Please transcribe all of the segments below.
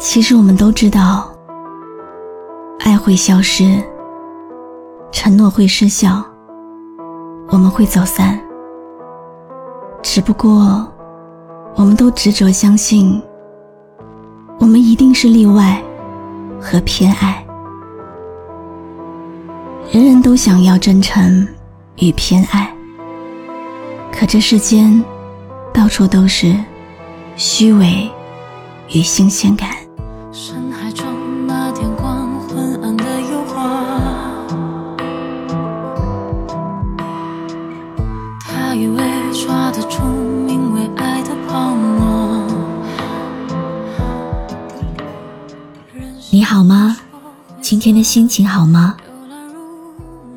其实我们都知道，爱会消失，承诺会失效，我们会走散。只不过，我们都执着相信，我们一定是例外和偏爱。人人都想要真诚与偏爱，可这世间到处都是虚伪与新鲜感。深海中那点光，昏暗的诱惑。他以为抓得住名为爱的泡沫。你好吗？今天的心情好吗？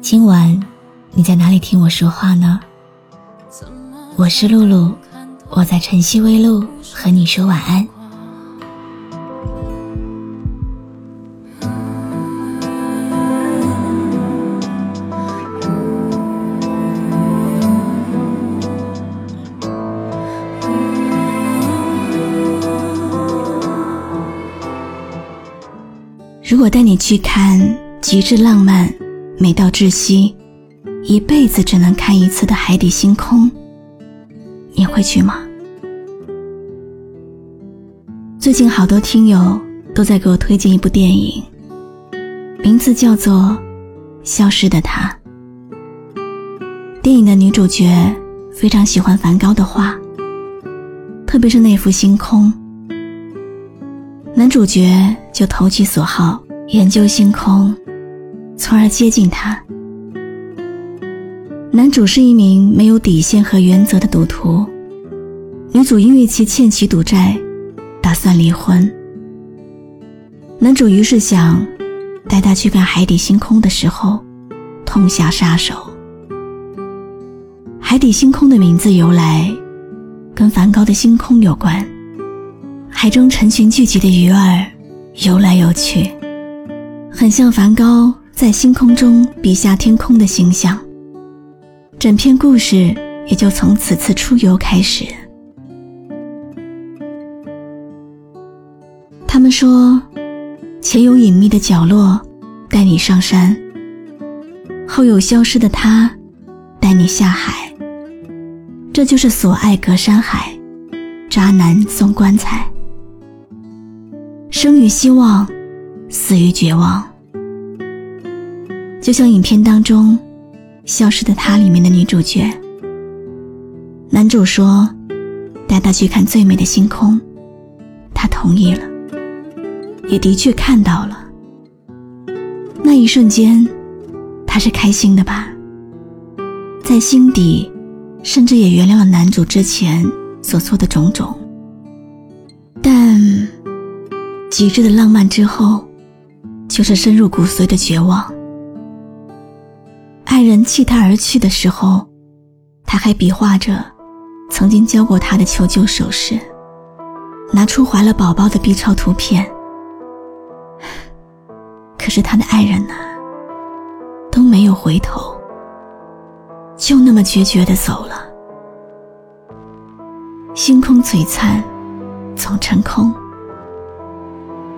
今晚你在哪里听我说话呢？我是露露，我在晨曦微露和你说晚安。如果带你去看极致浪漫。美到窒息，一辈子只能看一次的海底星空，你会去吗？最近好多听友都在给我推荐一部电影，名字叫做《消失的她》。电影的女主角非常喜欢梵高的画，特别是那幅星空。男主角就投其所好，研究星空。从而接近他。男主是一名没有底线和原则的赌徒，女主因为其欠其赌债，打算离婚。男主于是想带她去看海底星空的时候，痛下杀手。海底星空的名字由来，跟梵高的星空有关。海中成群聚集的鱼儿游来游去，很像梵高。在星空中笔下天空的形象，整篇故事也就从此次出游开始。他们说，前有隐秘的角落带你上山，后有消失的他带你下海。这就是所爱隔山海，渣男送棺材，生于希望，死于绝望。就像影片当中《消失的她》里面的女主角，男主说带她去看最美的星空，她同意了，也的确看到了。那一瞬间，她是开心的吧？在心底，甚至也原谅了男主之前所做的种种。但极致的浪漫之后，就是深入骨髓的绝望。爱人弃他而去的时候，他还比划着曾经教过他的求救手势，拿出怀了宝宝的 B 超图片。可是他的爱人呢，都没有回头，就那么决绝的走了。星空璀璨，总成空。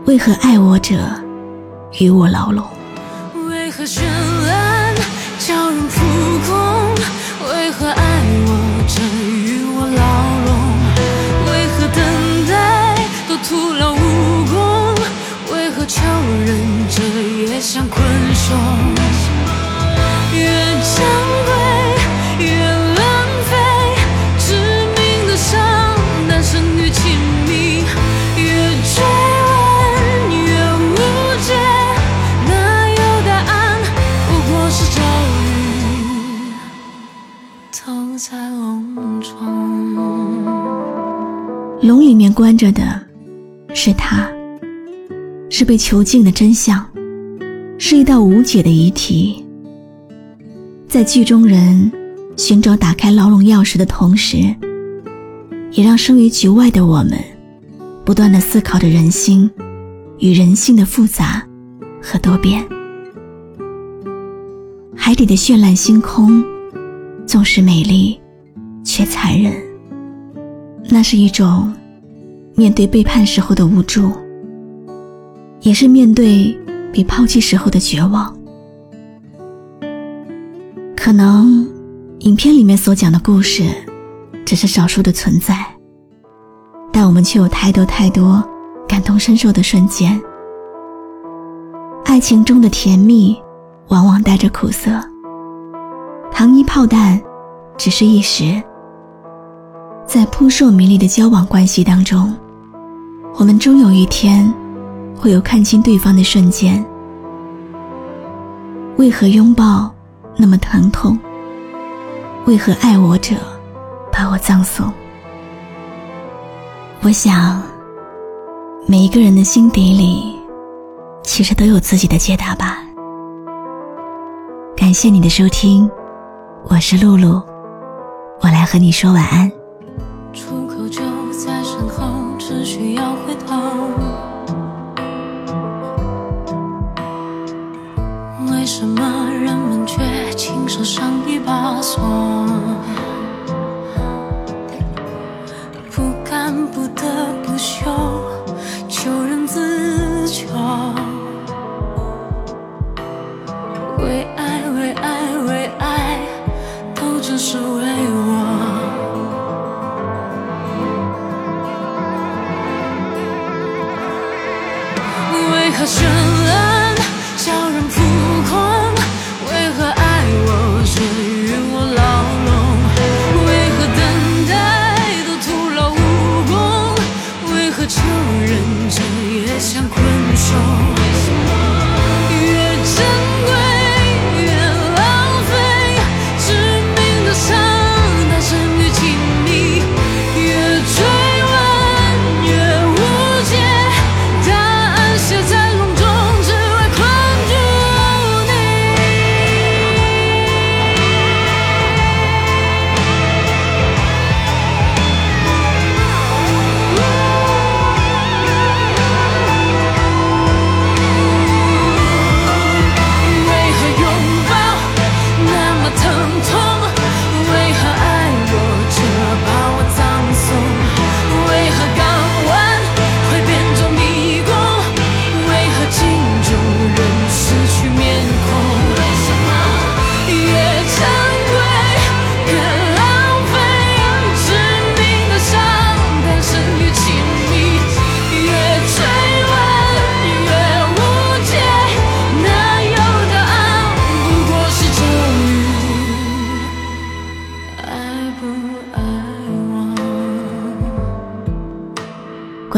为何爱我者与我牢笼？为何笼里面关着的，是他，是被囚禁的真相，是一道无解的疑题。在剧中人寻找打开牢笼钥匙的同时，也让生于局外的我们，不断的思考着人心与人性的复杂和多变。海底的绚烂星空，纵是美丽，却残忍。那是一种面对背叛时候的无助，也是面对被抛弃时候的绝望。可能影片里面所讲的故事只是少数的存在，但我们却有太多太多感同身受的瞬间。爱情中的甜蜜，往往带着苦涩。糖衣炮弹，只是一时。在扑朔迷离的交往关系当中，我们终有一天，会有看清对方的瞬间。为何拥抱那么疼痛？为何爱我者把我葬送？我想，每一个人的心底里，其实都有自己的解答吧。感谢你的收听，我是露露，我来和你说晚安。为什么人们却亲手上一把锁？为何